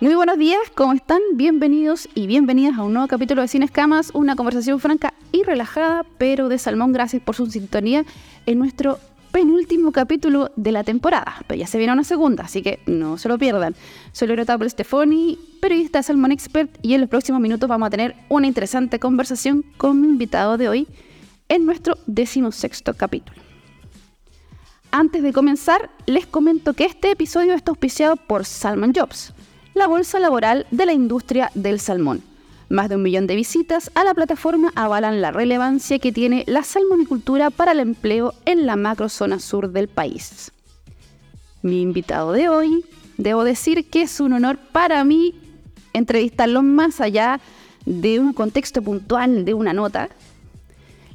Muy buenos días, ¿cómo están? Bienvenidos y bienvenidas a un nuevo capítulo de Cine Escamas, una conversación franca y relajada, pero de salmón. Gracias por su sintonía en nuestro penúltimo capítulo de la temporada. Pero ya se viene una segunda, así que no se lo pierdan. Soy Loreta Stefoni, periodista de Salmon Expert, y en los próximos minutos vamos a tener una interesante conversación con mi invitado de hoy en nuestro decimosexto capítulo. Antes de comenzar, les comento que este episodio está auspiciado por Salmon Jobs la bolsa laboral de la industria del salmón. Más de un millón de visitas a la plataforma avalan la relevancia que tiene la salmonicultura para el empleo en la macrozona sur del país. Mi invitado de hoy, debo decir que es un honor para mí entrevistarlo más allá de un contexto puntual de una nota,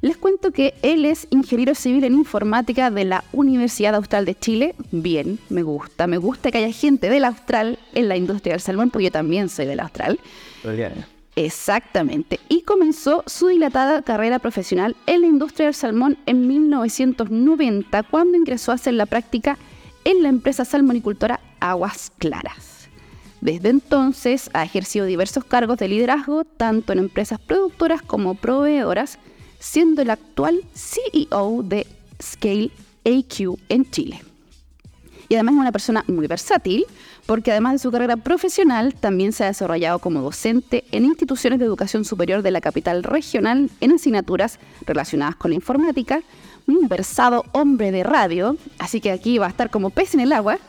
les cuento que él es ingeniero civil en informática de la Universidad Austral de Chile. Bien, me gusta. Me gusta que haya gente del Austral en la industria del salmón, porque yo también soy del Austral. Exactamente. Y comenzó su dilatada carrera profesional en la industria del salmón en 1990, cuando ingresó a hacer la práctica en la empresa salmonicultora Aguas Claras. Desde entonces ha ejercido diversos cargos de liderazgo, tanto en empresas productoras como proveedoras, siendo el actual CEO de Scale AQ en Chile. Y además es una persona muy versátil, porque además de su carrera profesional, también se ha desarrollado como docente en instituciones de educación superior de la capital regional en asignaturas relacionadas con la informática, versado hombre de radio, así que aquí va a estar como pez en el agua,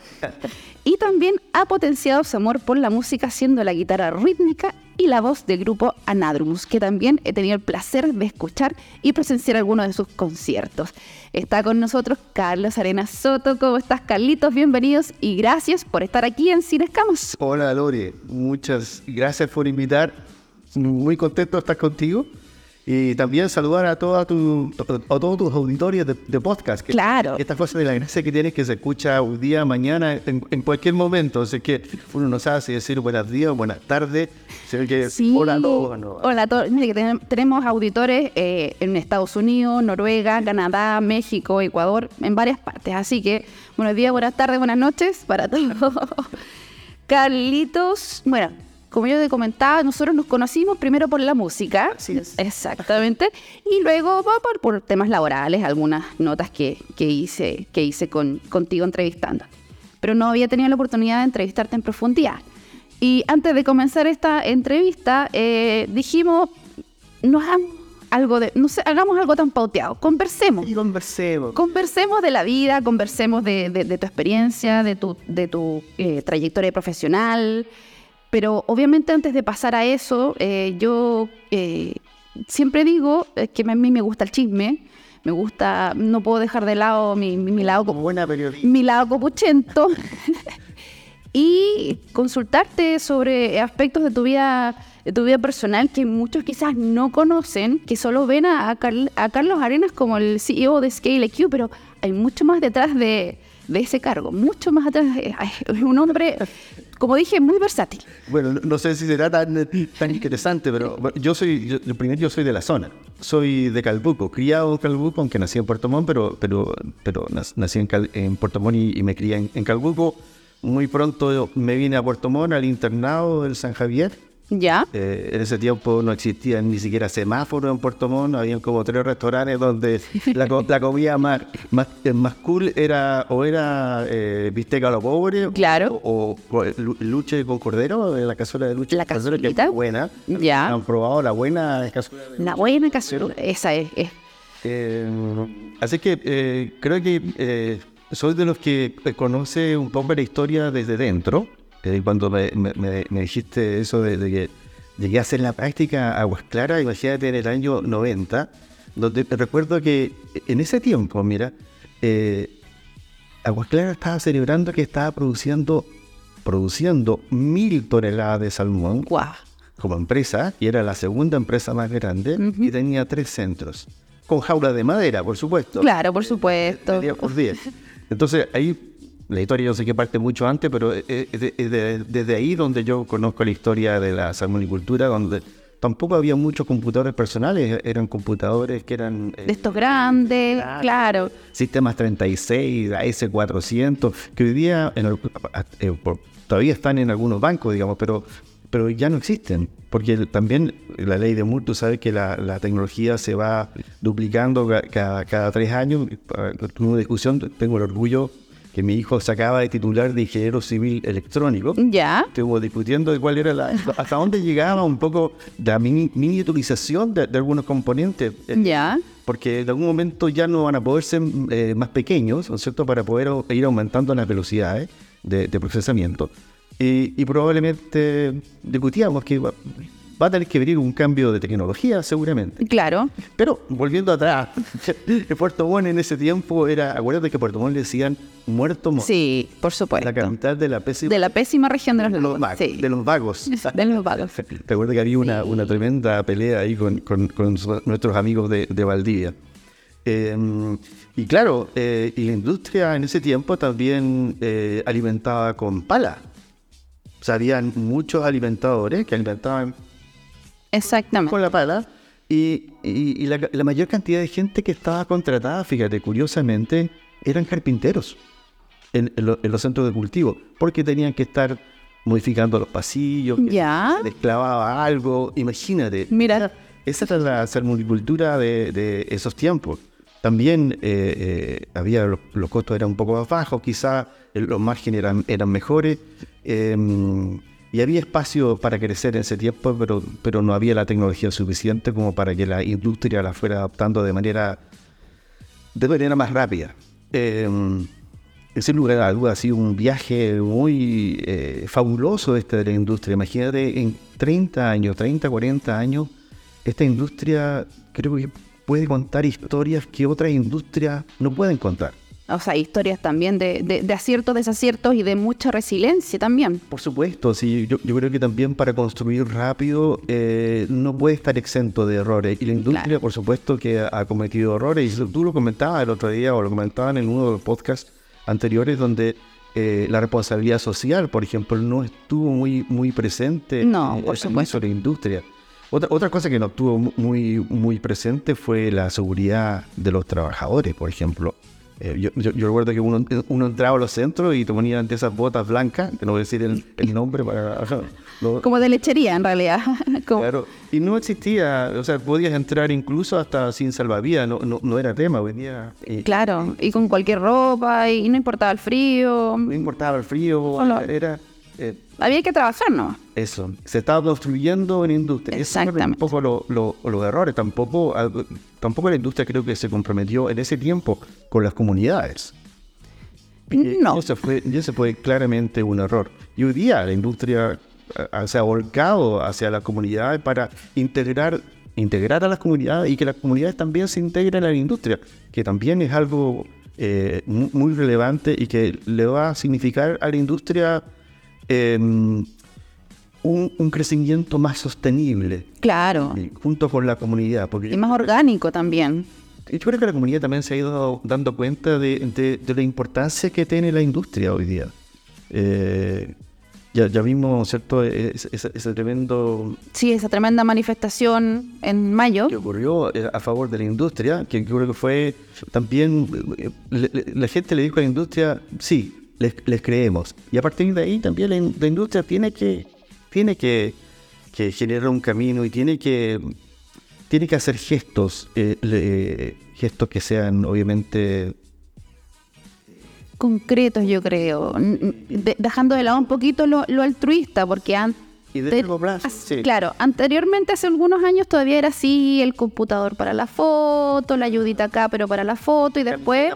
y también ha potenciado su amor por la música siendo la guitarra rítmica y la voz del grupo Anadrumus, que también he tenido el placer de escuchar y presenciar algunos de sus conciertos. Está con nosotros Carlos Arenas Soto. ¿Cómo estás, Carlitos? Bienvenidos y gracias por estar aquí en Cine Escamas. Hola, Lore. Muchas gracias por invitar. Muy contento de estar contigo. Y también saludar a, toda tu, a todos tus auditorios de, podcast. claro. Esta cosa de la gracia que tienes que se escucha un día, mañana, en, cualquier momento. Así que uno no sabe si decir buenos días, buenas tardes. Que, hola a todos. Hola a todos. Mire, tenemos auditores eh, en Estados Unidos, Noruega, Canadá, México, Ecuador, en varias partes. Así que buenos días, buenas tardes, buenas noches para todos. Carlitos, bueno, como yo te comentaba, nosotros nos conocimos primero por la música. Sí, Exactamente. Y luego por, por temas laborales, algunas notas que, hice, que hice con, contigo entrevistando. Pero no había tenido la oportunidad de entrevistarte en profundidad. Y antes de comenzar esta entrevista, eh, dijimos, no hagamos algo de, no sé, hagamos algo tan pauteado, conversemos. Y conversemos. Conversemos de la vida, conversemos de, tu experiencia, de tu, de tu eh, trayectoria profesional, pero obviamente antes de pasar a eso, eh, yo eh, siempre digo que a mí me gusta el chisme, me gusta, no puedo dejar de lado mi, mi, lado como buena periodista. mi lado copuchento y consultarte sobre aspectos de tu vida de tu vida personal que muchos quizás no conocen, que solo ven a, a, Carlos Arenas como el CEO de Scale IQ, pero hay mucho más detrás de, de ese cargo, mucho más atrás. Es un hombre como dije, muy versátil. Bueno, no sé si será tan, tan interesante, pero yo soy, yo, primero yo soy de la zona. Soy de Calbuco, criado en Calbuco, aunque nací en Puerto Montt, pero, pero, pero nací en, en Puerto Montt y, me crié en, en Calbuco. Muy pronto me vine a Puerto Montt al internado del San Javier ¿Ya? Eh, en ese tiempo no existían ni siquiera semáforos en Puerto Montt, habían como tres restaurantes donde la, la comida más, más, más, cool era o era eh, bisteca a lo pobre claro. o, luche con cordero, la cazuela de luche la cazuela buena. Ya. Han probado la buena cazuela. la buena cazuela, esa es. Eh, así que creo que soy de los que conoce un poco la historia desde dentro cuando me, dijiste eso de, que llegué a hacer la práctica Aguas Claras, imagínate en el año 90, donde recuerdo que en ese tiempo, mira, eh, Aguas Claras estaba celebrando que estaba produciendo, produciendo mil toneladas de salmón como empresa, y era la segunda empresa más grande, y tenía tres centros. Con jaula de madera, por supuesto. Claro, por supuesto. por 10. Entonces ahí la historia yo sé que parte mucho antes, pero es, desde ahí donde yo conozco la historia de la salmonicultura, donde tampoco había muchos computadores personales, eran computadores que eran... de estos grandes, claro. Sistemas 36, AS400, que hoy día eh, todavía están en algunos bancos, digamos, pero pero ya no existen, porque también la ley de Moore, tú sabes que la, tecnología se va duplicando cada, cada tres años. Tuve una discusión, tengo el orgullo que mi hijo se acaba de titular de ingeniero civil electrónico. Ya. Estuvo discutiendo de cuál era la, hasta dónde llegaba un poco la miniaturización de, algunos componentes. Eh, ya. Porque en algún momento ya no van a poder ser eh, más pequeños, ¿no es cierto?, para poder ir aumentando las velocidades de, de procesamiento. Y, probablemente discutíamos que va, a tener que venir un cambio de tecnología, seguramente. Claro. Pero volviendo atrás, Puerto Montt en ese tiempo era, acuérdate que Puerto Montt le decían Muerto Montt. Sí, por supuesto. La capital de la pésima, de la pésima región de los, vagos. De los vagos. de los vagos. Te acuerdas que había una, una tremenda pelea ahí con, con, nuestros amigos de, de Valdivia. Em, y claro, eh, y la industria en ese tiempo también eh, alimentaba con pala habían muchos alimentadores que alimentaban Exactamente. con la pala y, la, mayor cantidad de gente que estaba contratada, fíjate, curiosamente, eran carpinteros en, los centros de cultivo, porque tenían que estar modificando los pasillos, ya les clavaba algo, imagínate. Mira. Esa era la salmonicultura de, esos tiempos. También eh, eh, había los, costos eran un poco más bajos, quizá los márgenes eran, eran mejores, Em, y había espacio para crecer en ese tiempo, pero, pero no había la tecnología suficiente como para que la industria la fuera adaptando de manera, de manera más rápida. Eh, sin lugar a duda ha sido un viaje muy eh, fabuloso este de la industria. Imagínate, en 30 años, 30, 40 años, esta industria creo que puede contar historias que otras industrias no pueden contar. O sea, historias también de, de, aciertos, desaciertos y de mucha resiliencia también. Por supuesto, sí. Yo, creo que también para construir rápido eh, no puede estar exento de errores. Y la industria, por supuesto, que ha, cometido errores. Y tú lo comentabas el otro día o lo comentaban en uno de los podcasts anteriores donde eh, la responsabilidad social, por ejemplo, no estuvo muy, muy presente no, por supuesto. en la industria. Otra, otra cosa que no estuvo muy, muy presente fue la seguridad de los trabajadores, por ejemplo. Eh, yo, yo, recuerdo que uno, uno, entraba a los centros y te ponían esas botas blancas, que no voy a decir el, nombre para... Como de lechería, en realidad. Claro, y no existía, o sea, podías entrar incluso hasta sin salvavidas, no, no, no era tema, venía... claro, y con cualquier ropa, y no importaba el frío. No importaba el frío, era... Eh, había que trabajar, ¿no? Eso, se estaba construyendo en industria. Exactamente. un poco los errores, tampoco, tampoco la industria creo que se comprometió en ese tiempo con las comunidades. No. Eso fue, eso fue claramente un error. Y hoy día la industria eh, se ha volcado hacia las comunidades para integrar, integrar a las comunidades y que las comunidades también se integren a la industria, que también es algo eh, muy relevante y que le va a significar a la industria Em, un, crecimiento más sostenible. Claro. junto con la comunidad. Porque y más orgánico también. Yo creo que la comunidad también se ha ido dando cuenta de, la importancia que tiene la industria hoy día. Eh, ya, ya, vimos, ¿cierto? Ese, tremendo... Sí, esa tremenda manifestación en mayo. Que ocurrió eh, a favor de la industria, que creo que fue también... Eh, la gente le dijo a la industria, sí, les, creemos. Y a partir de ahí también la, industria tiene que, tiene que, generar un camino y tiene que, tiene que hacer gestos, eh, gestos que sean obviamente concretos, yo creo, dejando de lado un poquito lo, altruista, porque antes... Claro, anteriormente hace algunos años todavía era así, el computador para la foto, la ayudita acá, pero para la foto, y después...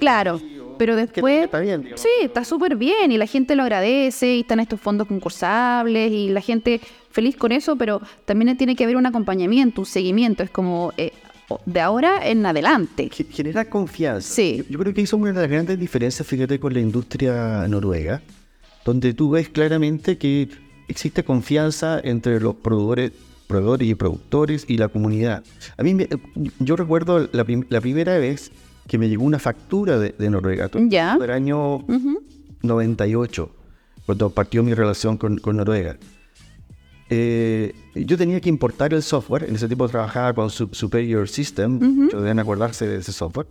Claro, pero después... Está bien, Sí, está súper bien y la gente lo agradece y están estos fondos concursables y la gente feliz con eso, pero también tiene que haber un acompañamiento, un seguimiento. Es como eh, de ahora en adelante. Genera confianza. Sí. Yo, creo que hizo una de las grandes diferencias, fíjate, con la industria noruega, donde tú ves claramente que existe confianza entre los productores proveedores y productores y la comunidad. A mí, yo recuerdo la, la primera vez que me llegó una factura de, Noruega. Ya. Del año 98, cuando partió mi relación con, Noruega. eh, yo tenía que importar el software. En ese tiempo trabajaba con Superior System, deben acordarse de ese software.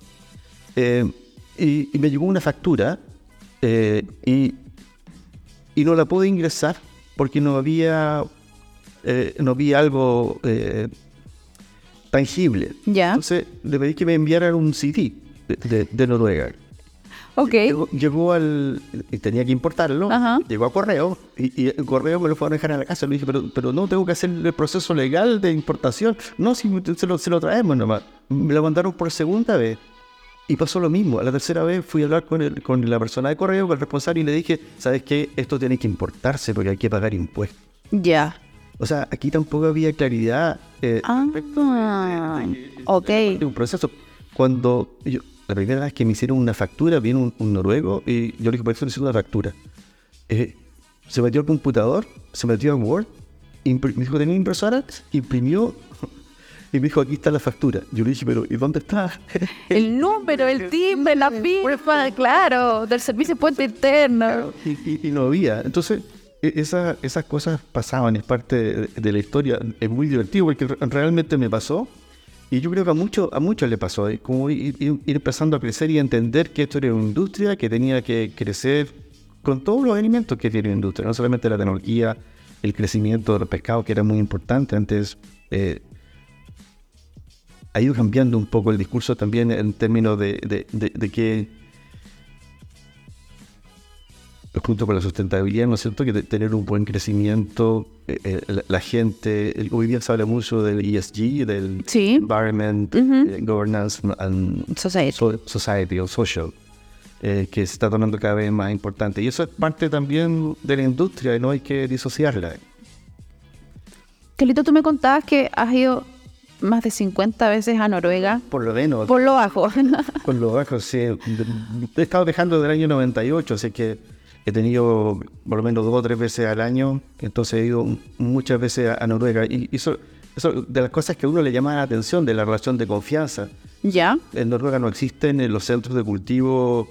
Eh, y, me llegó una factura eh, y, y, no la pude ingresar porque no había, no había algo tangible. Entonces le pedí que me enviaran un CD de, de Noruega. Llegó, al. Tenía que importarlo. Llegó a correo. Y, el correo me lo fueron a dejar a la casa. Le dije, pero, pero no tengo que hacer el proceso legal de importación. No, si se lo, se lo traemos nomás. Me lo mandaron por segunda vez. Y pasó lo mismo. A la tercera vez fui a hablar con, el, con la persona de correo, con el responsable, y le dije, ¿sabes qué? Esto tiene que importarse porque hay que pagar impuestos. Ya. O sea, aquí tampoco había claridad. Eh, ah, ok. un proceso. Cuando yo, la primera vez que me hicieron una factura, vino un, noruego y yo le dije, ¿por qué hice una factura? Eh, se metió al computador, se metió en Word, me dijo, ¿tenía impresora? Imprimió y me dijo, aquí está la factura. Yo le dije, pero ¿y dónde está? El número, el timbre, la firma, claro, del servicio de puente interno. Y, no había. Entonces, e, esas cosas pasaban, es parte de, de, la historia. Es muy divertido porque realmente me pasó y yo creo que a muchos a muchos le pasó, como ir, empezando a crecer y entender que esto era una industria que tenía que crecer con todos los elementos que tiene la industria, no solamente la tecnología, el crecimiento del pescado, que era muy importante antes. Eh, ha ido cambiando un poco el discurso también en términos de, de que junto con la sustentabilidad, ¿no es cierto?, que tener un buen crecimiento, eh, eh, la, gente, hoy día se habla mucho del ESG, del Environment, eh, Governance and Society, o Social, que se está tornando cada vez más importante. Y eso es parte también de la industria y no hay que disociarla. Carlito, tú me contabas que has ido más de 50 veces a Noruega. Por lo menos. Por lo bajo. Por lo bajo, sí. He estado dejando desde el año 98, así que He tenido por lo menos dos o tres veces al año, entonces he ido muchas veces a, Noruega. Y eso, eso de las cosas que a uno le llama la atención, de la relación de confianza. ¿Ya? En Noruega no existen en los centros de cultivo,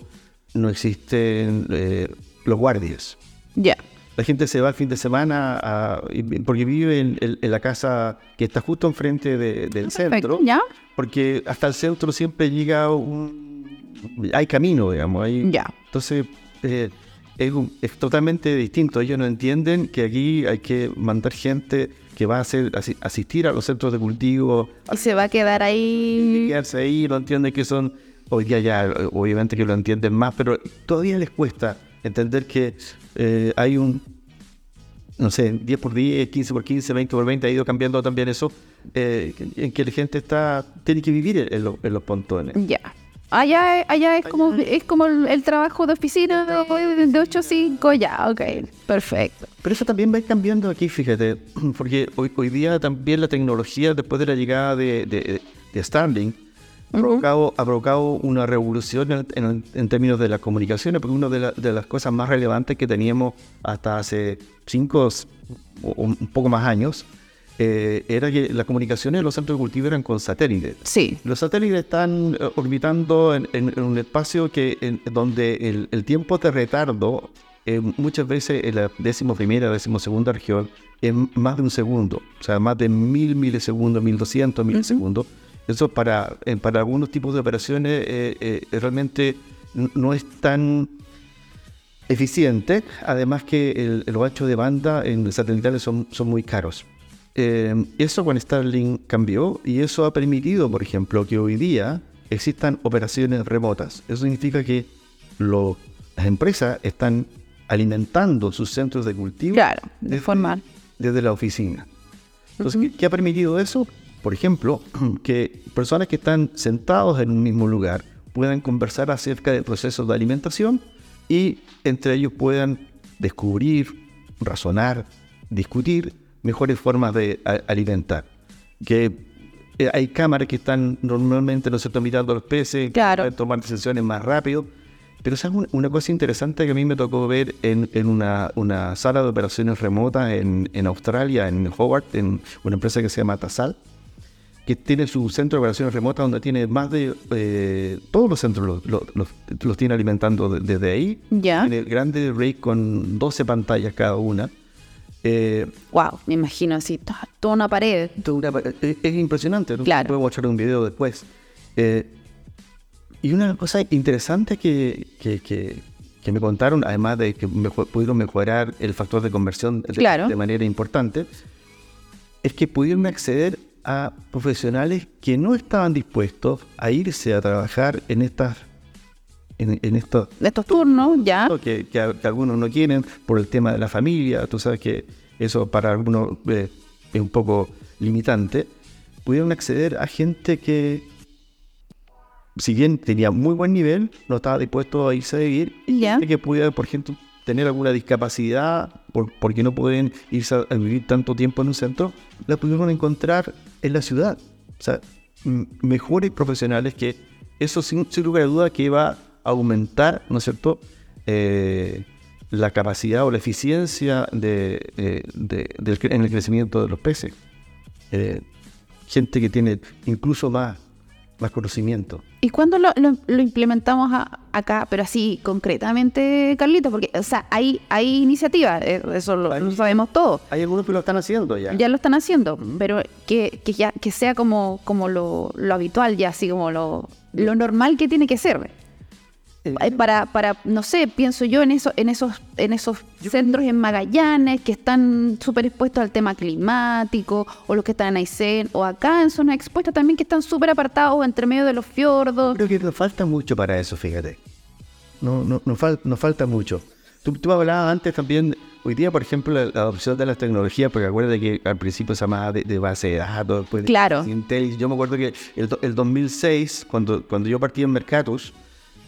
no existen eh, los guardias. Ya. La gente se va el fin de semana porque vive en, la casa que está justo enfrente del centro. ¿Ya? Porque hasta el centro siempre llega un... Hay camino, digamos. Hay, ya. Entonces... Eh, es, totalmente distinto. Ellos no entienden que aquí hay que mandar gente que va a hacer, asistir a los centros de cultivo. Y se va a quedar ahí. Quedarse ahí, no entienden que son, hoy día ya, obviamente que lo entienden más, pero todavía les cuesta entender que eh, hay un, no sé, 10 por 10, 15 por 15, 20 por 20, ha ido cambiando también eso, eh, en que la gente está, tiene que vivir en, en los pontones. Ya. Allá, allá es como es como el, trabajo de oficina de, de 8 a 5, ya, ok, perfecto. Pero eso también va cambiando aquí, fíjate, porque hoy, hoy día también la tecnología, después de la llegada de, de, de Starlink, ha, provocado, ha provocado una revolución en, en, términos de las comunicaciones, porque una de, de, las cosas más relevantes que teníamos hasta hace 5 o un poco más años eh, era que las comunicaciones de los centros de cultivo eran con satélites. Sí. Los satélites están eh, orbitando en, un espacio que donde el, tiempo de retardo eh, muchas veces en la décimo primera, décimo segunda región es más de un segundo, o sea, más de mil milisegundos, mil doscientos milisegundos. Eso para, para algunos tipos de operaciones realmente no es tan eficiente, además que el, los anchos de banda en satelitales son, son muy caros. Eh, eso con Starlink cambió y eso ha permitido, por ejemplo, que hoy día existan operaciones remotas. Eso significa que las empresas están alimentando sus centros de cultivo claro, de forma desde la oficina. Entonces, ¿qué, ha permitido eso? Por ejemplo, que personas que están sentados en un mismo lugar puedan conversar acerca del proceso de alimentación y entre ellos puedan descubrir, razonar, discutir mejores formas de alimentar. Que eh, hay cámaras que están normalmente, no están mirando los peces, claro. tomar decisiones más rápido. Pero es una, cosa interesante que a mí me tocó ver en, una, una, sala de operaciones remotas en, en, Australia, en Howard, en una empresa que se llama Tasal, que tiene su centro de operaciones remotas donde tiene más de... Eh, todos los centros los, los, tiene alimentando desde ahí. Ya. Tiene grande ray con 12 pantallas cada una Eh, wow, me imagino así, to- toda una pared. toda una- es, es impresionante, ¿no? Claro. puedo mostrar un video después. Eh, y una cosa interesante que, que, que- que me contaron, además de que pudieron mejorar el factor de conversión de, Claro. de manera importante, es que pudieron acceder a profesionales que no estaban dispuestos a irse a trabajar en estas en, en estos turnos, ya. que, que a- que algunos no quieren por el tema de la familia, tú sabes que eso para algunos eh, es un poco limitante, pudieron acceder a gente que, si bien tenía muy buen nivel, no estaba dispuesto a irse a vivir, y gente que pudiera, por ejemplo, tener alguna discapacidad por- porque no pueden irse a, a vivir tanto tiempo en un centro, la pudieron encontrar en la ciudad. O sea, mejores profesionales que eso sin, sin lugar a duda que va aumentar, ¿no es cierto?, Eh, la capacidad o la eficiencia de, eh, de- del en el crecimiento de los peces. Eh, gente que tiene incluso más, más conocimiento. ¿Y cuándo lo, lo- lo implementamos a- acá? Pero así, concretamente, Carlito, porque, o sea, hay, hay iniciativas, eso lo, lo sabemos todos. Hay algunos que lo están haciendo ya. Ya lo están haciendo, pero que, que ya que sea como, como lo, lo habitual, ya así como lo, lo normal que tiene que ser. Eh, Eh, Para, para, no sé, pienso yo en eso, en esos, en esos centros en Magallanes que están súper expuestos al tema climático, o los que están en Aysén, o acá en zonas expuestas también que están súper apartados entre medio de los fiordos. Creo que nos falta mucho para eso, fíjate. No, no, nos, fal- nos falta mucho. Tú, tú hablabas antes también, hoy día, por ejemplo, la, la adopción de las tecnologías, porque acuérdate que al principio se llamaba de, de base de datos, después de Claro. Intel. Yo me acuerdo que el, el 2006, cuando, cuando yo partí en Mercatus,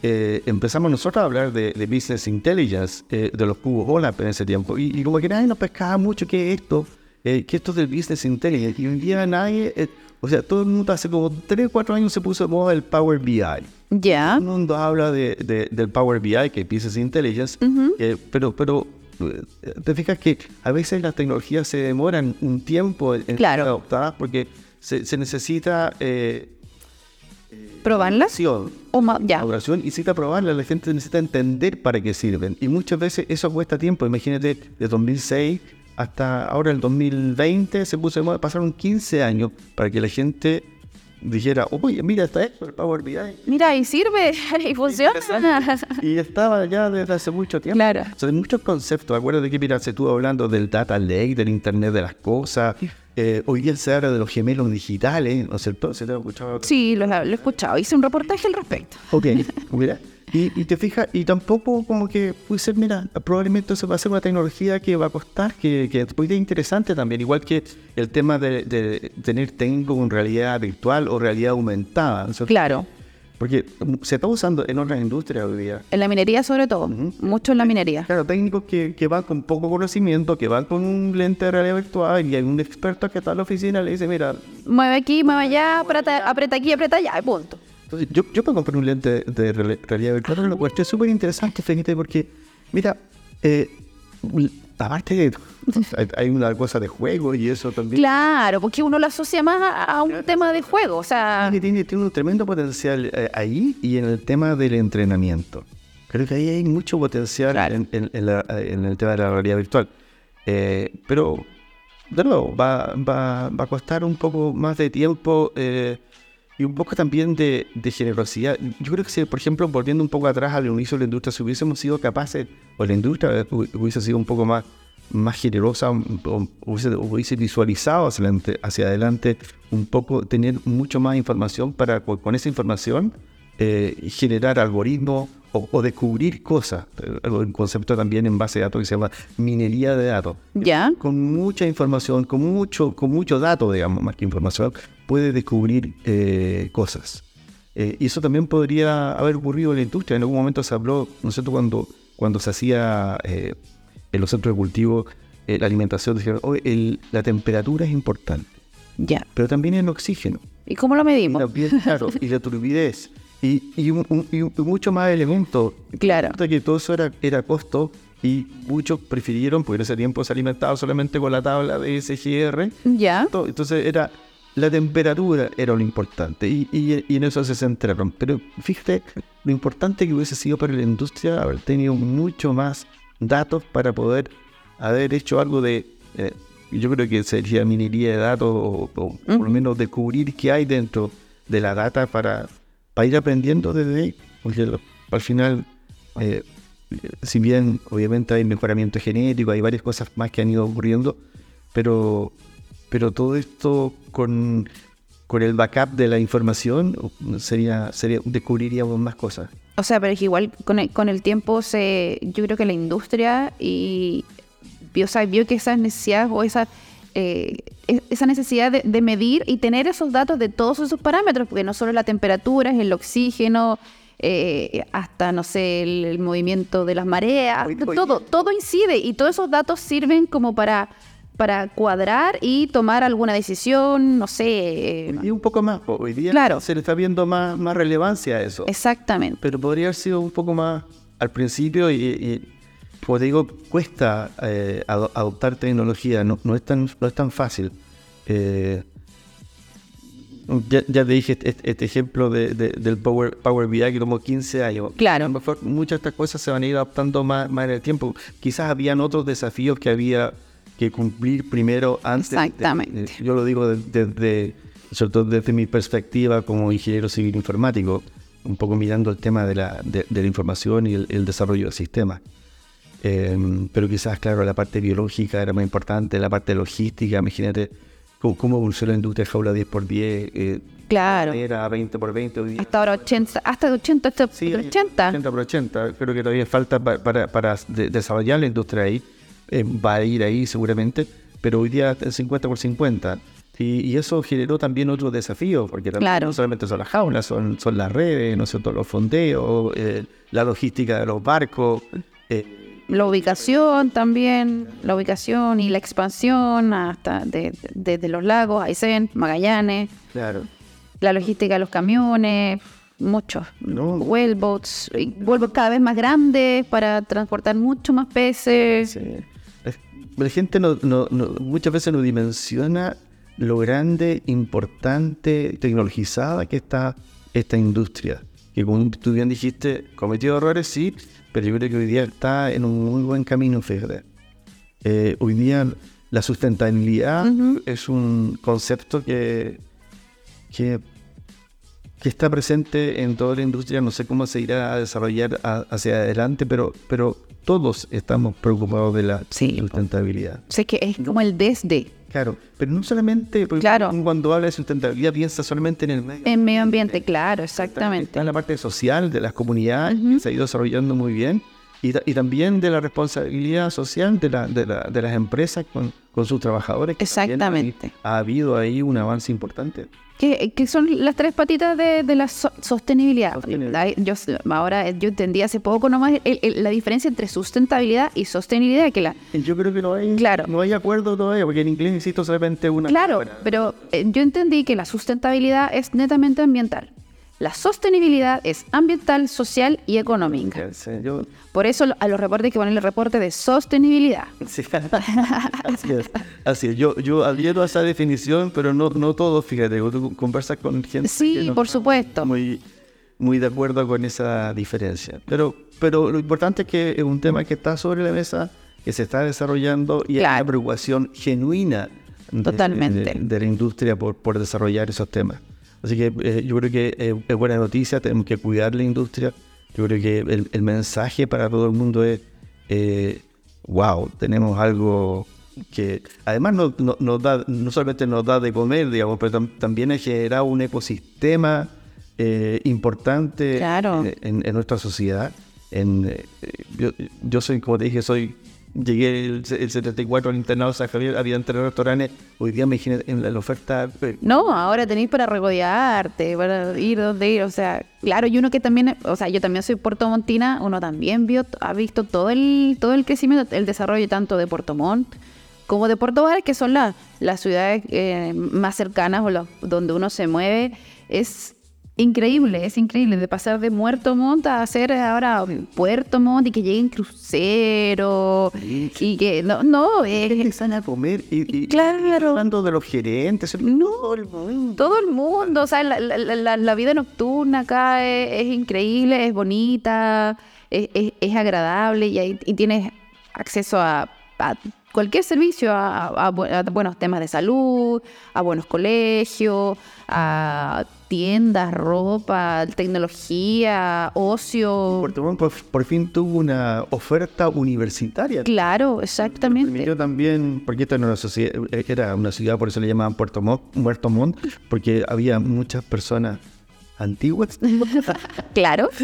eh, empezamos nosotros a hablar de, de Business Intelligence, eh, de los cubos OLAP en ese tiempo. Y, y como que nadie nos pescaba mucho qué es esto, eh, qué es esto del Business Intelligence. Y hoy día nadie, eh, o sea, todo el mundo hace como 3 o 4 años se puso de moda el Power BI. Ya. Todo el mundo habla de, de- del Power BI, que es Business Intelligence, eh, pero, pero eh, te fijas que a veces las tecnologías se demoran un tiempo en en Claro. ser adoptadas porque se, se necesita eh, ¿Probarlas? acción, O ma- ya. maduración, y necesita probarlas, la gente necesita entender para qué sirven. Y muchas veces eso cuesta tiempo. Imagínate, de 2006 hasta ahora el 2020 se puso de moda, pasaron 15 años para que la gente dijera, oye, mira, está esto, el Power BI. Mira, y sirve, y funciona. Y estaba ya desde hace mucho tiempo. Claro. O sea, hay muchos conceptos. Acuérdate que, mira, se estuvo hablando del data lake, del Internet de las cosas. Eh, hoy día se habla de los gemelos digitales, ¿no es cierto? ¿Se te ha escuchado? Sí, lo, lo he escuchado. Hice un reportaje al respecto. Ok, mira. Y, y te fijas, y tampoco como que puede ser, mira, probablemente eso va a ser una tecnología que va a costar, que, que puede ser interesante también, igual que el tema de, de tener técnico con realidad virtual o realidad aumentada. Claro. Porque se está usando en otras industrias hoy día. En la minería sobre todo. Mucho en la minería. Claro, técnicos que, que van con poco conocimiento, que van con un lente de realidad virtual y hay un experto que está en la oficina y le dice, mira, Mueve aquí, mueve allá, aprieta, aprieta aquí, aprieta allá, y punto. Yo, yo me compré un lente de realidad virtual, lo cual es súper interesante, fíjate, porque, mira, eh, aparte de hay, una cosa de juego y eso también. Claro, porque uno lo asocia más a, un tema de juego. O sea, tiene, tiene un tremendo potencial eh, ahí y en el tema del entrenamiento. Creo que ahí hay mucho potencial Claro. en, en- en la- en el tema de la realidad virtual. Eh, pero, de nuevo, va, va, va a costar un poco más de tiempo eh, y un poco también de, de generosidad. Yo creo que si, por ejemplo, volviendo un poco atrás al inicio de la industria, si hubiésemos sido capaces, o la industria hu- hubiese sido un poco más, más generosa, o hubiese, hubiese visualizado hacia adelante, hacia adelante un poco, tener mucho más información para con, con esa información eh, generar algoritmos o, o descubrir cosas. Eh, Un concepto también en base de datos que se llama minería de datos ya. con mucha información, con mucho, con mucho dato, digamos, más que información, puede descubrir eh, cosas. Eh, y eso también podría haber ocurrido en la industria. En algún momento se habló, ¿no es cierto?, cuando, cuando se hacía eh, en los centros de cultivo eh, la alimentación, dijeron, "Oye, el- la temperatura es importante, Ya. pero también el oxígeno. ¿Y cómo lo Y medimos? también, claro, y la turbidez. Y, y, un- un- y y mucho más elementos. Claro. Que todo eso era, era costo y muchos prefirieron, porque en ese tiempo se alimentaba solamente con la tabla de SGR. Ya. Entonces era la temperatura era lo importante y, y- y en eso se centraron. Pero fíjate lo importante que hubiese sido para la industria haber tenido mucho más datos para poder haber hecho algo de eh, yo creo que sería minería de datos o, o por lo menos descubrir qué hay dentro de la data para, para ir aprendiendo desde ahí, porque lo- al final, eh, si bien obviamente hay mejoramiento genético, hay varias cosas más que han ido ocurriendo, pero, pero todo esto con, con el backup de la información sería, sería descubriríamos más cosas. O sea, pero es que igual con el, con el tiempo se, yo creo que la industria y vio, o sea, vio que esas necesidades o esa, eh, e- esa necesidad de, de medir y tener esos datos de todos esos parámetros, porque no solo la temperatura, es el oxígeno, eh, hasta, no sé, el, el movimiento de las mareas, Hoy- hoy- todo, todo incide y todos esos datos sirven como para, para cuadrar y tomar alguna decisión, no sé. eh, Y un poco más, hoy día Claro. se le está viendo más, más relevancia a eso. Exactamente. pero podría haber sido un poco más al principio y, y, como te digo, cuesta eh, ado- adoptar tecnología, no, no, es, tan, no es tan fácil. Eh, ya, ya te dije este, este ejemplo de- de- del Power, Power BI que tomó 15 años. Claro. A lo mejor muchas de estas cosas se van a ir adaptando más, más en el tiempo. Quizás habían otros desafíos que había que cumplir primero antes. de- de- Exactamente. yo lo digo desde, desde- sobre todo desde mi perspectiva como ingeniero civil informático, un poco mirando el tema de la, de, de la información y el, el desarrollo del sistema. Eh, pero quizás, claro, la parte biológica era más importante, la parte logística, imagínate cómo, cómo evoluciona la industria de jaula 10x10, eh, Claro. era 20x20 hoy día. Hasta ahora 80, hasta 80, hasta Sí, hay 80. 80 por 80. Creo que todavía falta pa- para, para de- desarrollar la industria ahí. Eh, va a ir ahí seguramente, pero hoy día es 50 por 50. Y, y eso generó también otros desafíos, porque Claro. no solamente son las jaulas, son, son las redes, no sé, todos los fondeos, eh, la logística de los barcos. eh, La ubicación también, la ubicación y la expansión hasta de- de- desde los lagos, Aysén, Magallanes, claro. la logística de los camiones, muchos. No. Wellboats, y wellboats cada vez más grandes para transportar mucho más peces. Sí. La gente no, no- no- muchas veces no dimensiona lo grande, importante, tecnologizada que está esta industria. Que como tú bien dijiste, cometió errores, sí, pero yo creo que hoy día está en un muy buen camino, fíjate. Eh, hoy día la sustentabilidad es un concepto que, que, que está presente en toda la industria. No sé cómo se irá a desarrollar a- hacia adelante, pero, pero todos estamos preocupados de la Sí. sustentabilidad. Sé que es como el desde Claro, pero no solamente, porque Claro. cuando habla de sustentabilidad piensa solamente en el medio. en medio ambiente, claro, Está exactamente. en la parte social de las comunidades, que se ha ido desarrollando muy bien, y, y también de la responsabilidad social de, la- de, la- de las empresas con, con sus trabajadores. Exactamente. Ha habido ahí un avance importante. que, que son las tres patitas de, de la so- sostenibilidad. Sostenibilidad. Yo, ahora eh, yo entendí hace poco nomás el- el- la diferencia entre sustentabilidad y sostenibilidad, que la, Yo creo que no hay, Claro. no hay acuerdo todavía, porque en inglés existe solamente una Claro, pero eh, yo entendí que la sustentabilidad es netamente ambiental. La sostenibilidad es ambiental, social y económica. Por eso a los reportes hay que ponerle reporte de sostenibilidad. Sí. así es. Así es. Yo, yo adhiero a esa definición, pero no, no todos, fíjate, tú conversas con gente Sí, que no por supuesto. Muy, muy de acuerdo con esa diferencia. Pero, pero lo importante es que es un tema que está sobre la mesa, que se está desarrollando y hay Claro. una preocupación genuina de- Totalmente. de, de la industria por, por desarrollar esos temas. Así que eh, yo creo que eh, es buena noticia, tenemos que cuidar la industria. Yo creo que el, el mensaje para todo el mundo es, eh, wow, tenemos algo que además no, no- nos da, no solamente nos da de comer, digamos, pero tam- también ha generado un ecosistema eh, importante Claro. en, en- nuestra sociedad. En, yo, yo soy, como te dije, soy llegué el, el 74 al internado San Javier, había tres restaurantes, hoy día me imagino en la, la oferta eh, No, ahora tenéis para regodearte, para ir donde ir, o sea, claro, y uno que también, o sea, yo también soy Puerto Montina, uno también vio, ha visto todo el, todo el crecimiento, el desarrollo tanto de Puerto Montt como de Puerto Varas, que son las las ciudades eh, más cercanas o los- donde uno se mueve, es increíble, es increíble, de pasar de Muerto Montt a hacer ahora Puerto Montt y que lleguen cruceros y que, no, no, es, empiezan a comer y, y- Claro. hablando de los gerentes, no, el mundo. Todo el mundo, o sea, la, la- la- la vida nocturna acá es, es increíble, es bonita, es, es- es agradable y, ahí- y tienes acceso a, a cualquier servicio, a, a buenos temas de salud, a buenos colegios, a tiendas, ropa, tecnología, ocio. Puerto Montt por, por fin tuvo una oferta universitaria. Claro, exactamente. Permitió también, porque esta era una, sociedad, era una ciudad, por eso le llamaban Puerto Montt, Puerto Montt, porque había muchas personas antiguas. Claro.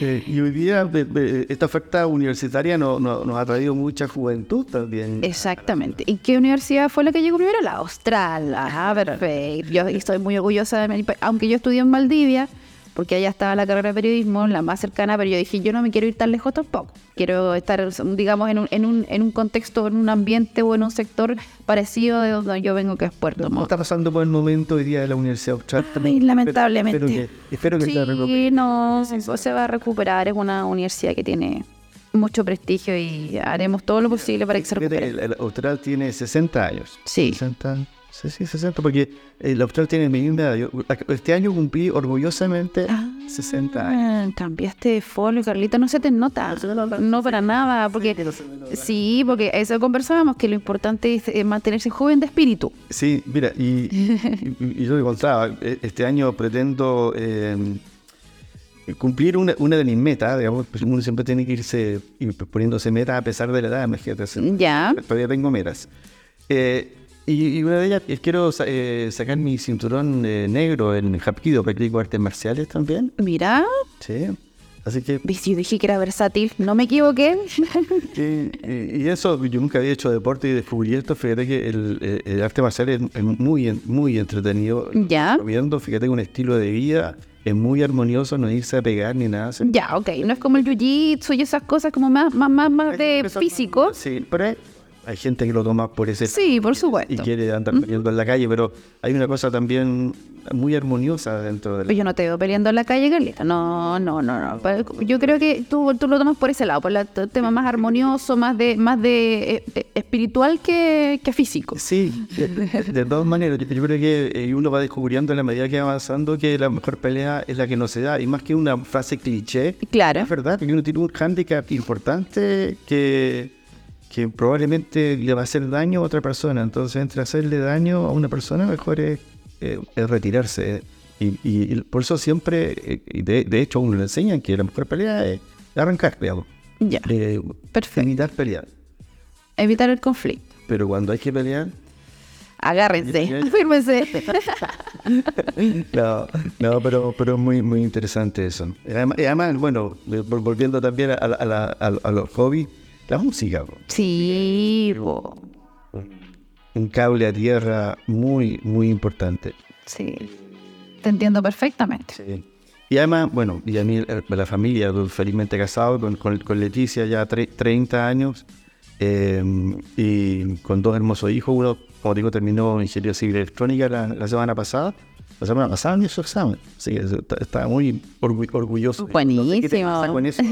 Eh, y hoy día de- de- esta oferta universitaria no- no- nos ha traído mucha juventud también. Exactamente. ¿Y qué universidad fue la que llegó primero? La Austral. Ah, perfecto. Yo estoy muy orgullosa de mi país. Aunque yo estudié en Valdivia, porque allá estaba la carrera de periodismo, la más cercana, pero yo dije, yo no me quiero ir tan lejos tampoco. Quiero estar, digamos, en un, en un, en un contexto, en un ambiente o en un sector parecido de donde yo vengo, que es Puerto ¿Cómo Montt. está pasando por el momento hoy día de la Universidad Austral? Ay, lamentablemente. Espero que, espero que se la recupere. Sí, no, se va a recuperar. Es una universidad que tiene mucho prestigio y haremos todo lo posible para que se recupere. El, el Austral tiene 60 años. Sí. 60, sí, sí, 60, porque el Austral tiene mi misma edad. Yo- Este año cumplí orgullosamente 60 años. Ah, cambiaste de folio, Carlita, no se te nota. No para nada, porque sí, porque eso conversábamos, que lo importante es eh, mantenerse joven de espíritu. Sí, mira, y, y- y yo le contaba, eh, este año pretendo eh, cumplir una, una de mis metas, digamos, pues uno siempre tiene que irse y poniéndose metas a pesar de la edad, imagínate. Ya. Todavía tengo metas. Eh, y, y una de ellas es quiero eh, sacar mi cinturón eh, negro en Hapkido, practico artes marciales también. Mira, Sí. Así que, yo dije que era versátil, no me equivoqué. y, y- eso, yo nunca había hecho deporte y descubrí esto. Fíjate que el, eh, el arte marcial es, es muy, muy entretenido. Ya. Viendo, fíjate que un estilo de vida es muy armonioso, no irse a pegar ni nada. así. ya, ok, no es como el jiu-jitsu y esas cosas como más, más, más, más de físico. Sí, pero hay, hay gente que lo toma por ese Sí, por y supuesto. quiere andar peleando en la calle, pero hay una cosa también muy armoniosa dentro de Pero yo no te veo peleando en la calle, Carlita. No, no, no, no. Pero Yo creo que tú, tú lo tomas por ese lado, por el tema más armonioso, más de, más de eh, eh, espiritual que, que físico. Sí, de, de todas maneras, yo, yo creo que eh, uno va descubriendo en la medida que va avanzando que la mejor pelea es la que no se da. Y más que una frase cliché, Claro. es verdad que uno tiene un hándicap importante que, que probablemente le va a hacer daño a otra persona. Entonces, entre hacerle daño a una persona, mejor es, eh, es retirarse. Y, y- y por eso siempre, eh, de, de hecho, uno le enseñan que la mejor pelea es arrancar, digamos. Ya. Eh, Perfecto. evitar pelear. Evitar el conflicto. Pero cuando hay que pelear, Agárrense, Ya. No, no, pero, pero muy, muy interesante eso. Además, bueno, vol- volviendo también a, la- a, la- a los hobbies, la música. po. Sí, po. Un cable a tierra muy, muy importante. sí. Te entiendo perfectamente. Sí. Y además, bueno, y a mí eh, la familia, felizmente casado con, con, con Leticia ya tre- 30 años eh, y con dos hermosos hijos. Uno, como digo, terminó ingeniería civil electrónica la, la semana pasada. La semana pasada en su examen. Así que estaba muy orgu- orgulloso. Pasa con eso.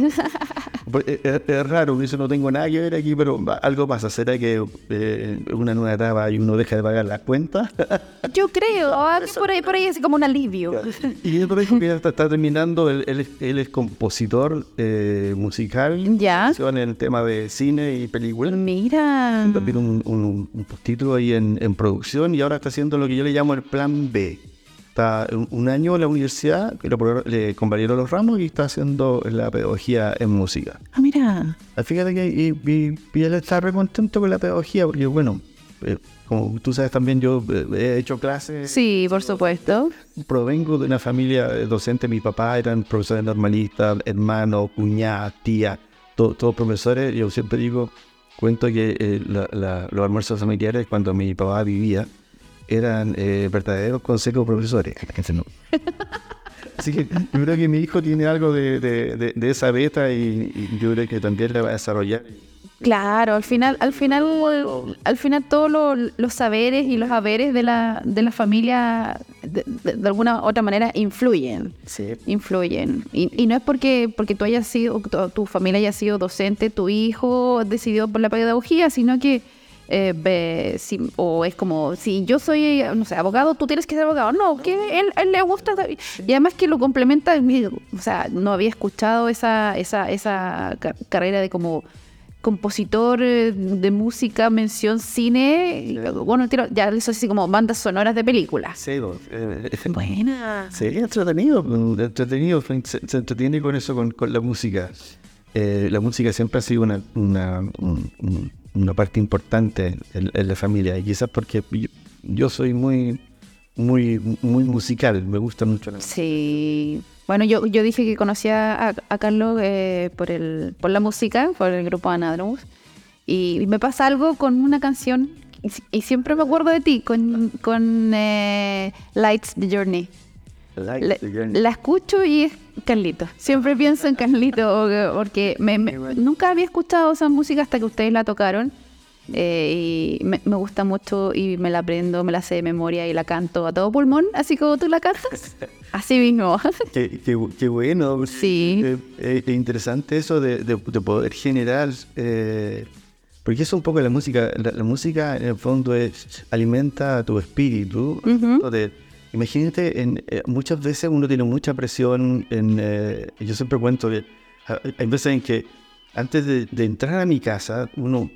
Pues, Es, es- es raro, eso no tengo nada que ver aquí, pero algo pasa. ¿Será que eh, una nueva etapa y uno deja de pagar las cuentas? Yo creo, ah, que por ahí, por ahí es como un alivio. Y yo dijo que ya está, está terminando, él, él es, él es compositor eh, musical Ya. en el tema de cine y películas. Mira. También un, un, un postítulo ahí en, en producción y ahora está haciendo lo que yo le llamo el plan B. Está un, año en la universidad, pro- le convalidó los ramos y está haciendo la pedagogía en música. Ah, mira. Ah, Fíjate que y, y- y él está re contento con la pedagogía porque, bueno, eh, como tú sabes también, yo eh, he hecho clases Sí, por supuesto. Provengo de una familia eh, docente. Mi papá eran profesores normalistas, hermanos, cuñadas, tías, to- todos profesores. Yo siempre digo, cuento que eh, la- la- los almuerzos familiares cuando mi papá vivía eran eh, verdaderos consejos profesores. No. Así que yo creo que mi hijo tiene algo de, de- de- de esa beta y, y yo creo que también la va a desarrollar. Claro, al final, al final, al final todos lo- los saberes y los haberes de la, de la familia de alguna otra manera influyen. Sí. Influyen. Y, y no es porque, porque tú hayas sido, tu, tu familia haya sido docente, tu hijo decidió por la pedagogía, sino que eh, ve, si- o es como, si yo soy, no sé, abogado, tú tienes que ser abogado. No, que él, él le gusta. Y además que lo complementa, o sea, no había escuchado esa, esa, esa ca- carrera de como compositor eh, de música, mención cine. Bueno, tiro- ya eso así como bandas sonoras de películas. Sí, eh, eh, Buena. Sí, entretenido, entretenido, se, se entretiene con eso, con, con la música. Eh, la música siempre ha sido una, una, un- un- una parte importante en, la familia, y quizás porque yo, yo soy muy, muy, muy musical, me gusta mucho la música. Sí. Bueno, yo, yo dije que conocía a, Carlos eh, por, el, por la música, por el grupo Anadromous. Y me pasa algo con una canción, y siempre me acuerdo de ti, con, con eh, Lights the Journey. La, la escucho y es Carlito. Siempre pienso en Carlito porque me- me- nunca había escuchado esa música hasta que ustedes la tocaron. eh, y me, me gusta mucho y me la aprendo, me la sé de memoria y la canto a todo pulmón, así como tú la cantas. Así mismo. Qué, qué qué bueno. Sí. Eh, eh, es interesante eso de, de- de poder generar. eh, porque eso es un poco la música. La, la música, en el fondo, es, alimenta tu espíritu. Ujú. Entonces, imagínate, en, eh, muchas veces uno tiene mucha presión. En, eh, yo siempre cuento que ah, hay veces en que antes de, de entrar a mi casa, uno.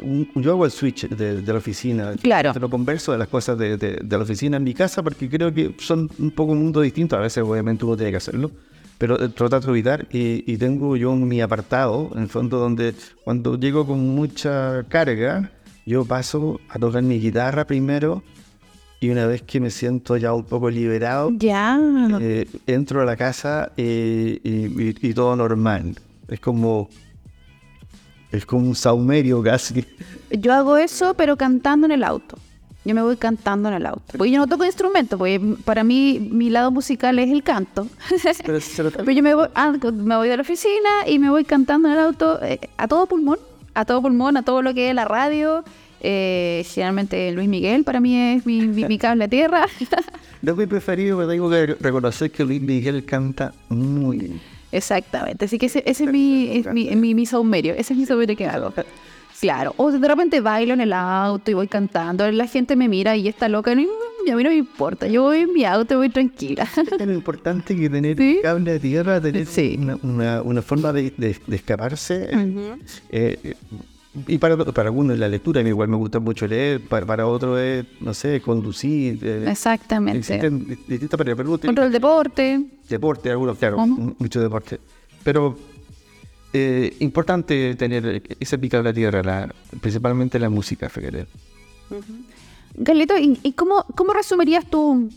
un- yo hago el switch de, de la oficina. Claro. Te lo converso de las cosas de, de- de la oficina en mi casa porque creo que son un poco un mundo distinto. A veces, obviamente, uno tiene que hacerlo. Pero eh, trato de evitar. Y, y tengo yo mi apartado, en el fondo, donde cuando llego con mucha carga, yo paso a tocar mi guitarra primero. Y una vez que me siento ya un poco liberado, ya. eh, entro a la casa eh, y, y- y todo normal. Es como. Es como un saumerio casi. Yo hago eso, pero cantando en el auto. Yo me voy cantando en el auto. Porque yo no toco instrumentos, porque para mí mi lado musical es el canto. Pero, pero Pero yo me voy, ah, me voy de la oficina y me voy cantando en el auto eh, a todo pulmón, a todo pulmón, a todo lo que es la radio. Eh, generalmente Luis Miguel para mí es mi, mi- mi cable a tierra. No es mi preferido, pero tengo que reconocer que Luis Miguel canta muy bien. Exactamente. Así que ese, ese es, mi, es mi, mi, mi saumerio. Ese es mi saumerio que hago. Claro. O de repente bailo en el auto y voy cantando. La gente me mira y está loca. Y a mí no me importa. Yo voy en mi auto y voy tranquila. Es tan importante que tener Sí. cable de tierra, tener Sí. una, una- una forma de, de- de escaparse. Eh, eh, y para, para algunos es la lectura, a mí igual me gusta mucho leer, para, para otros es, no sé, conducir. eh, Exactamente. Existen di- distintas maneras, pero Contra el deporte. deporte, algunos, claro, mucho deporte. Pero eh, importante tener ese pica de la tierra, la- principalmente la música, fíjate. Carlito, ¿y, y cómo, cómo resumirías tu,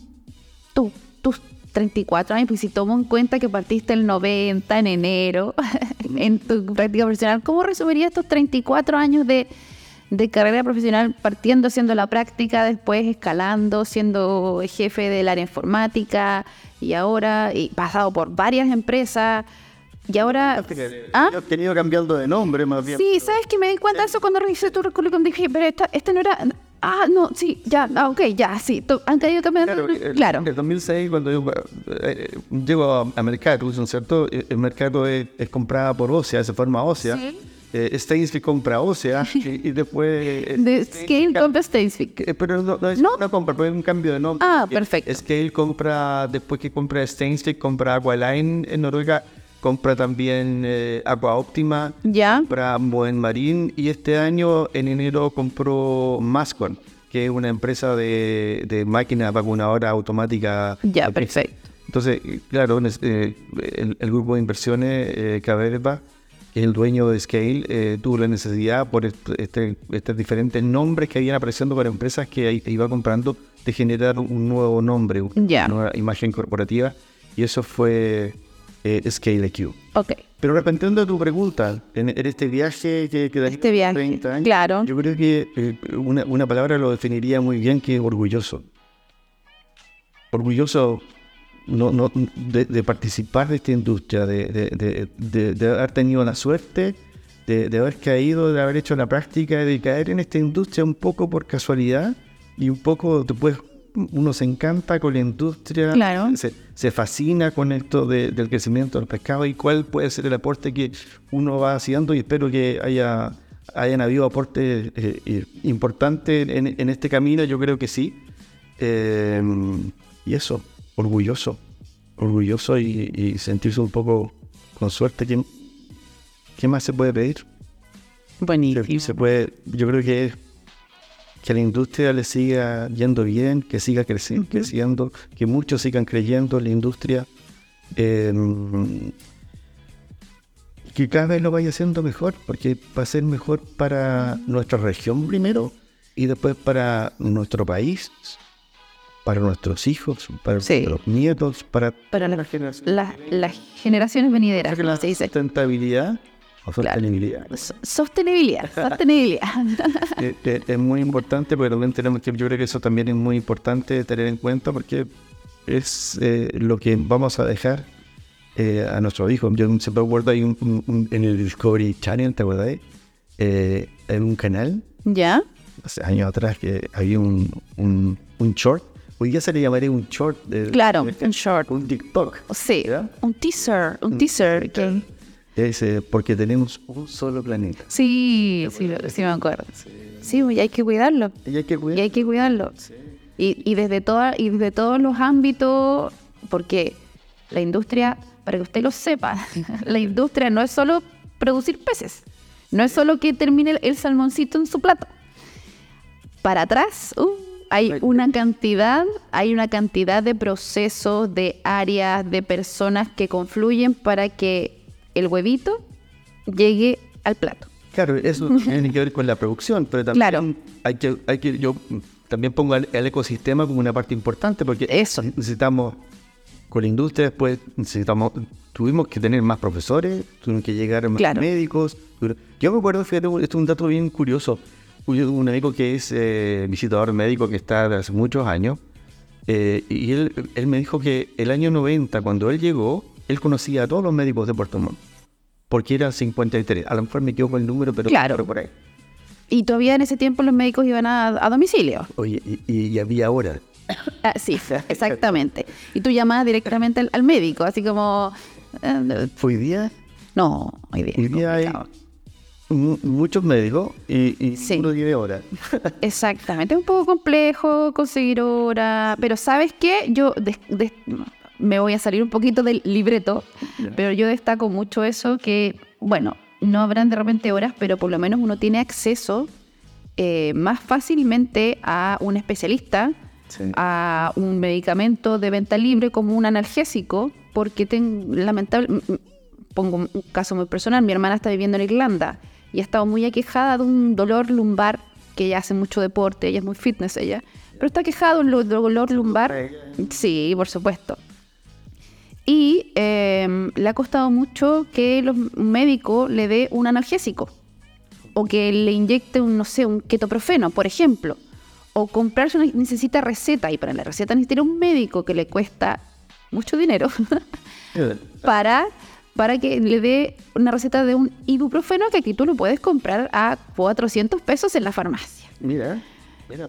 tu- tus 34 años? Pues si tomo en cuenta que partiste el 90 en enero en tu práctica profesional, ¿cómo resumirías estos 34 años de, de carrera profesional partiendo haciendo la práctica, después escalando, siendo jefe del área informática y ahora y pasado por varias empresas y ahora... ¿Ah? Yo he tenido cambiando de nombre más bien. Sí, ¿sabes que me di cuenta de eso cuando revisé tu currículum? Dije, pero esta, este no era... Ah, no, sí, ya, ah, ok, ya, sí. Han caído cambiando. Claro, Claro. el- claro. El 2006, cuando yo eh, llego a, a Mercado, ¿no es cierto? Eh, El mercado es, es comprada por Ósea, se forma Ósea. Sí. Eh, compra Ósea y, y después... eh, De Scale compra Stainsfield. Que- Pero no, no es ¿No? una compra, pero es un cambio de nombre. Ah, Eh, perfecto. Scale compra, después que compra Stainsfield, compra Aqualine en Noruega, compra también eh, Aqua Optima, Ya. compra Buen Marín y este año, en enero, compró Mascon, que es una empresa de, de máquina vacunadora automática. Ya, Aquí. perfecto. Entonces, eh, claro, eh, el, el grupo de inversiones eh, Caberva, que es el dueño de Scale, eh, tuvo la necesidad por est- este- estos diferentes nombres que habían apareciendo para empresas que iba comprando de generar un nuevo nombre, una nueva imagen corporativa, y eso fue eh, Scale IQ. Ok. Pero respondiendo a tu pregunta, en, en este viaje que, que Este viaje, 30 años, claro. yo creo que eh, una, una palabra lo definiría muy bien, que es orgulloso. Orgulloso no, no, de, de participar de esta industria, de, de- de- de- de haber tenido la suerte, de, de haber caído, de haber hecho la práctica, de caer en esta industria un poco por casualidad y un poco después uno se encanta con la industria, Claro. se, se fascina con esto de- del crecimiento del pescado y cuál puede ser el aporte que uno va haciendo y espero que haya hayan habido aportes eh, eh, importantes en, en este camino, yo creo que sí. Eh, y eso, orgulloso, orgulloso y, y sentirse un poco con suerte. ¿Qué, qué más se puede pedir? Buenísimo. Se puede, yo creo que que a la industria le siga yendo bien, que siga creciendo, creciendo que muchos sigan creyendo en la industria, em, que cada vez lo vaya haciendo mejor, porque va a ser mejor para nuestra región primero y después para nuestro país, para nuestros hijos, para nuestros nietos, para, para la, las generaciones venideras. La sustentabilidad sostenibilidad. Sostenibilidad, sostenibilidad. Eh, eh, es, muy importante, pero también tenemos que, yo creo que eso también es muy importante tener en cuenta porque es eh, lo que vamos a dejar a nuestros hijos. Yo siempre recuerdo ahí un, en el Discovery Channel, ¿te acuerdas? en un canal. ¿Ya? Hace años atrás que había un, un, un short Hoy día se le llamaría un short. De, claro, un short. Un TikTok. Sí, un teaser, un, teaser. Que, es porque tenemos un solo planeta. Sí, sí, sí me acuerdo. Sí, y hay que cuidarlo. Y hay que, y hay que cuidarlo. Y, y, desde toda, y desde todos los ámbitos, porque la industria, para que usted lo sepa, la industria no es solo producir peces, no es solo que termine el, salmoncito en su plato. Para atrás, uh, hay una cantidad, hay una cantidad de procesos, de áreas, de personas que confluyen para que el huevito llegue al plato. Claro, eso tiene que ver con la producción, pero también hay, que, hay que, yo también pongo el, ecosistema como una parte importante porque eso. necesitamos, con la industria después necesitamos, tuvimos que tener más profesores, tuvimos que llegar más médicos. Yo me acuerdo, fíjate, esto es un dato bien curioso. Un amigo que es eh, visitador médico que está desde hace muchos años, eh, y él, él me dijo que el año 90, cuando él llegó, él conocía a todos los médicos de Puerto Montt, porque era 53. A lo mejor me equivoco el número, pero, claro. por ahí. Y todavía en ese tiempo los médicos iban a, domicilio. Oye, y, había horas. Ah, sí, exactamente. Y tú llamabas directamente al, médico, así como... Eh, ¿Hoy día? No, hoy día. Hoy día hay muchos médicos y, y sí. uno tiene horas. Exactamente, es un poco complejo conseguir horas, pero ¿sabes qué? Yo me voy a salir un poquito del libreto, pero yo destaco mucho eso que, bueno, no habrán de repente horas, pero por lo menos uno tiene acceso eh, más fácilmente a un especialista, a un medicamento de venta libre como un analgésico, porque tengo, lamentable, pongo un caso muy personal, mi hermana está viviendo en Irlanda y ha estado muy aquejada de un dolor lumbar, que ella hace mucho deporte, ella es muy fitness ella, pero está quejado de un dolor lumbar. Sí, por supuesto. Y em, le ha costado mucho que los médico le dé un analgésico o que le inyecte un, no sé, un ketoprofeno, por ejemplo. O comprarse una, necesita receta y para la receta necesita un médico que le cuesta mucho dinero para, para que le dé una receta de un ibuprofeno que aquí tú lo puedes comprar a 400 pesos en la farmacia. Mira.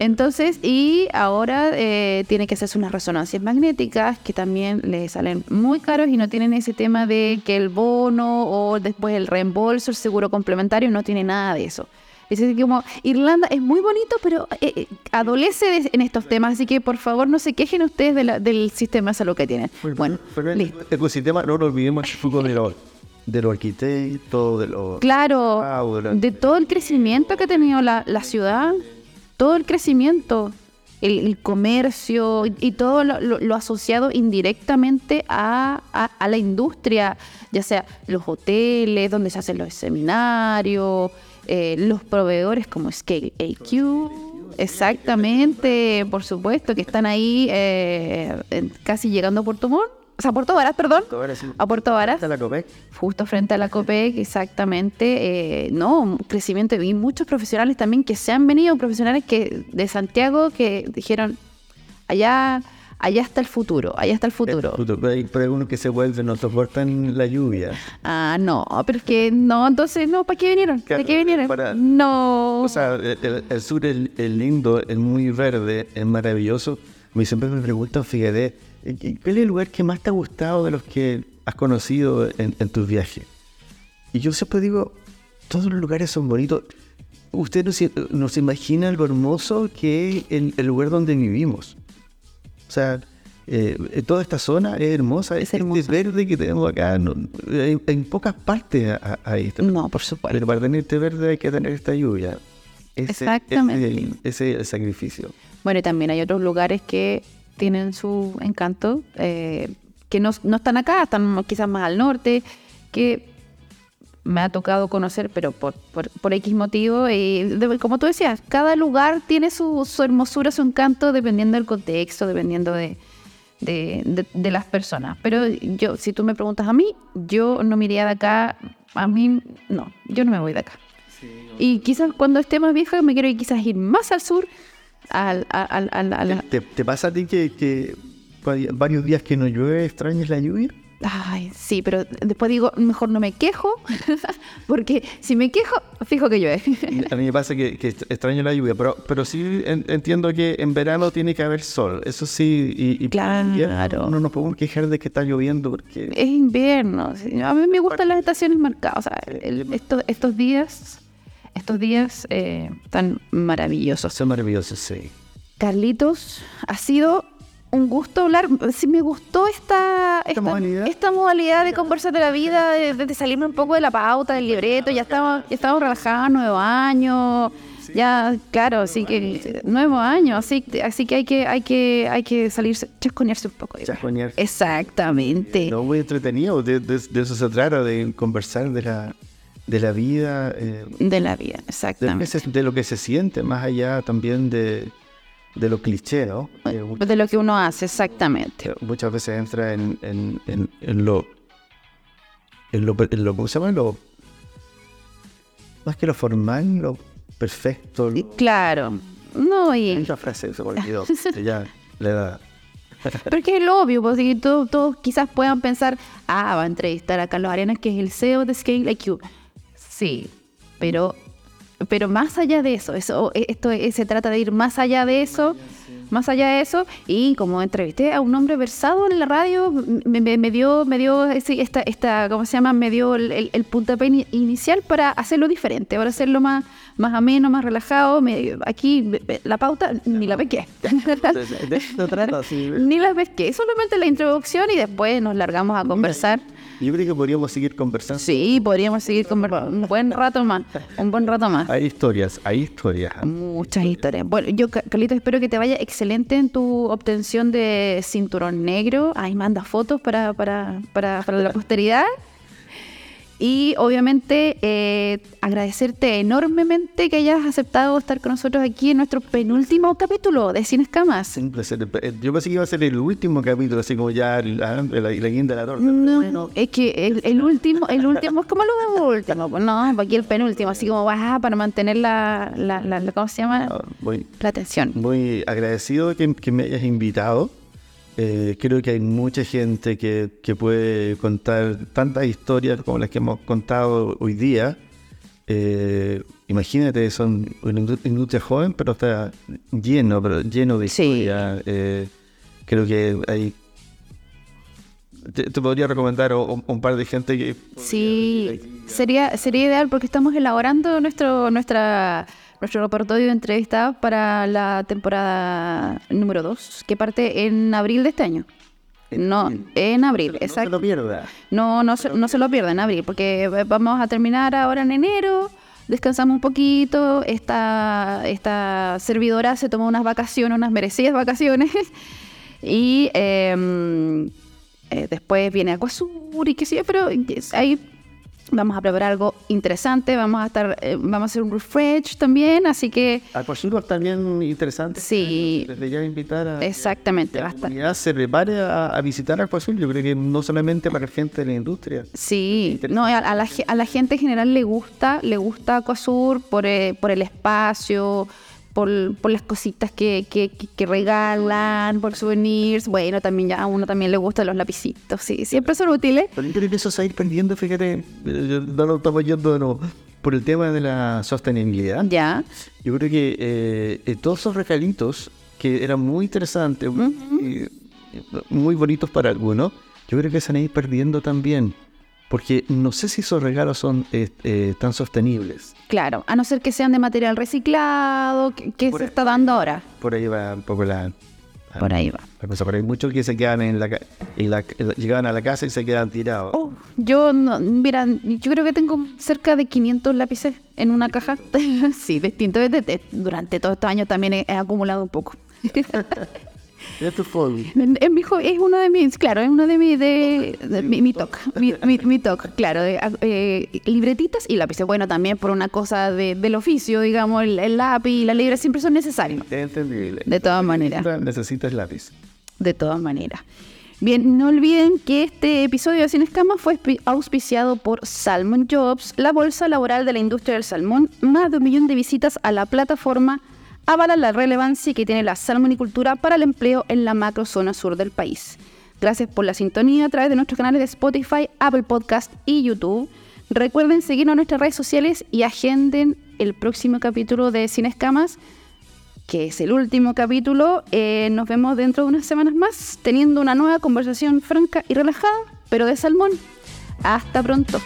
Entonces, y ahora eh, tiene que hacerse unas resonancias magnéticas que también le salen muy caros y no tienen ese tema de que el bono o después el reembolso, el seguro complementario, no tiene nada de eso. Es decir, como Irlanda es muy bonito, pero eh, eh, adolece en estos temas, así que por favor no se quejen ustedes del sistema de salud que tienen. Bueno, el ecosistema, no lo olvidemos de los de los arquitectos, de los... Claro, de todo el crecimiento que ha tenido la, la ciudad todo el crecimiento, el, comercio y, todo lo, asociado indirectamente a, la industria, ya sea los hoteles, donde se hacen los seminarios, eh, los proveedores como Scale AQ. Exactamente, por supuesto, que están ahí eh, casi llegando a Puerto Montt o sea, a Puerto Varas, perdón. A Puerto Varas. Frente a la COPEC. Justo frente a la COPEC, exactamente. Eh, no, crecimiento. Y muchos profesionales también que se han venido, profesionales que de Santiago que dijeron, allá allá está el futuro, allá está el futuro. Pero hay, algunos que se vuelven, no soportan la lluvia. Ah, no, pero es que no, entonces, no, ¿para qué vinieron? ¿Para qué vinieron? no. O sea, el, sur es, lindo, es muy verde, es maravilloso. Me siempre me preguntan, fíjate, ¿Cuál es el lugar que más te ha gustado de los que has conocido en, tus viajes? Y yo siempre digo, todos los lugares son bonitos. Usted no se, imagina lo hermoso que es el, lugar donde vivimos. O sea, eh, toda esta zona es hermosa, es, este verde que tenemos acá, en, pocas partes hay esto. No, por supuesto. Pero para tener este verde hay que tener esta lluvia. Exactamente. Ese, es el sacrificio. Bueno, y también hay otros lugares que tienen su encanto, eh, que no, no, están acá, están quizás más al norte, que me ha tocado conocer, pero por, por, X motivo. Y como tú decías, cada lugar tiene su, su, hermosura, su encanto, dependiendo del contexto, dependiendo de, de, de, las personas. Pero yo, si tú me preguntas a mí, yo no me iría de acá. A mí, no, yo no me voy de acá. y quizás cuando esté más vieja me quiero ir, quizás ir más al sur. Al, al, al, ¿Te, ¿Te, pasa a ti que, que varios días que no llueve extrañas la lluvia? Ay, sí, pero después digo, mejor no me quejo, porque si me quejo, fijo que llueve. A mí me pasa que, extraño la lluvia, pero, pero sí entiendo que en verano tiene que haber sol, eso sí, y, claro. no nos podemos quejar de que está lloviendo porque... Es invierno, a mí me gustan las estaciones marcadas, estos, estos días, estos días eh, están maravillosos. Son maravillosos, sí. Carlitos, ha sido un gusto hablar. Sí, me gustó esta, esta, modalidad? de conversar de la vida, de, salirme un poco de la pauta, del libreto. Ya estamos, ya estamos relajados, nuevo año. Ya, claro, así que nuevo año, así, así que hay que, hay que, hay que salirse, chasconearse un poco. Chasconearse. Exactamente. No, muy entretenido, de, eso se trata, de conversar de la, de la vida. Eh, de la vida, exactamente. de, lo que se siente, más allá también de, de lo cliché, ¿no? Eh, de lo que uno hace, exactamente. Muchas veces entra en, en, en, lo, en lo, ¿Cómo se llama? Lo, más que lo formal, lo perfecto. Claro. No, y... Mucha frase se me olvidó. ya le da... Pero es que es lo obvio, porque todos, todos quizás puedan pensar, ah, va a entrevistar a Carlos Arenas, que es el CEO de Scale IQ. Sí, pero pero más allá de eso, eso e, esto se trata de ir más allá de eso, más allá de eso, y como entrevisté a un hombre versado en la radio, me, dio, me dio esta, esta, ¿cómo se llama? Me dio el, el, puntapié inicial para hacerlo diferente, para hacerlo más, más ameno, más relajado. aquí la pauta ni la pesqué. ni la pesqué, solamente la introducción y después nos largamos a conversar. Yo creo que podríamos seguir conversando. Sí, podríamos seguir conversando un buen rato más. Un buen rato más. Hay historias, hay historias. Muchas historias. Bueno, yo, Carlito, espero que te vaya excelente en tu obtención de cinturón negro. Ahí manda fotos para, para, para, para la posteridad. Y obviamente eh, agradecerte enormemente que hayas aceptado estar con nosotros aquí en nuestro penúltimo capítulo de Sin Escamas. Eh, yo pensé que iba a ser el último capítulo, así como ya la, guinda de la torta. No, es que el, último, el último es como lo último. Pues no, aquí el penúltimo, así como baja para mantener la, la, la, ¿cómo se llama? Ah, la atención. Muy agradecido que, que me hayas invitado. Eh, creo que hay mucha gente que, puede contar tantas historias como las que hemos contado hoy día. Eh, imagínate, son una industria joven, pero está lleno, pero lleno de historias. Eh, creo que hay te, podría recomendar un, par de gente que... Sí, sería, sería ideal porque estamos elaborando nuestro, nuestra nuestro repertorio de entrevistas para la temporada número 2, que parte en abril de este año. No, en abril, exacto. No se lo pierda. No, no se, no se lo pierda en abril, porque vamos a terminar ahora en enero, descansamos un poquito, esta, esta servidora se tomó unas vacaciones, unas merecidas vacaciones, y em, eh, después viene Acuasur y qué sé yo, pero hay Vamos a preparar algo interesante, vamos a estar, eh, vamos a hacer un refresh también, así que... Aquasur también interesante. Sí. Desde ya invitar a... Exactamente. La comunidad se prepare a, a visitar Aquasur, yo creo que no solamente para gente de la industria. Sí, no, a, la, a la gente en general le gusta, le gusta Aquasur por, eh, por el espacio, por, por las cositas que, que, que, regalan, por souvenirs. Bueno, también ya a uno también le gustan los lapicitos, sí, siempre son útiles. Pero se va a ir perdiendo, fíjate, no lo estamos yendo no, por el tema de la sostenibilidad. Ya. Yo creo que eh, eh, todos esos regalitos que eran muy interesantes, muy bonitos para algunos, yo creo que se a ir perdiendo también porque no sé si esos regalos son eh, eh, tan sostenibles. Claro, a no ser que sean de material reciclado, que, se está dando ahora. Por ahí va un poco la, Por ahí va. Pero hay muchos que se quedan en la, en la, llegan a la casa y se quedan tirados. Oh, yo, no, mira, yo creo que tengo cerca de 500 lápices en una caja. sí, distinto. Durante todos estos años también he acumulado un poco. Es tu hobby. Es, mi es uno de mis, claro, es uno de mis, de, mi, mi mi, mi, claro, de, eh, libretitas y lápices. Bueno, también por una cosa de, del oficio, digamos, el, lápiz y la libreta siempre son necesarios. Entendible. De todas maneras. Necesitas lápiz. De todas maneras. Bien, no olviden que este episodio de Sin Escamas fue auspiciado por Salmon Jobs, la bolsa laboral de la industria del salmón, más de un millón de visitas a la plataforma avala la relevancia que tiene la salmonicultura para el empleo en la macrozona sur del país. Gracias por la sintonía a través de nuestros canales de Spotify, Apple Podcast y YouTube. Recuerden seguirnos en nuestras redes sociales y agenden el próximo capítulo de Sin Escamas, que es el último capítulo. Eh, nos vemos dentro de unas semanas más, teniendo una nueva conversación franca y relajada, pero de salmón. Hasta pronto.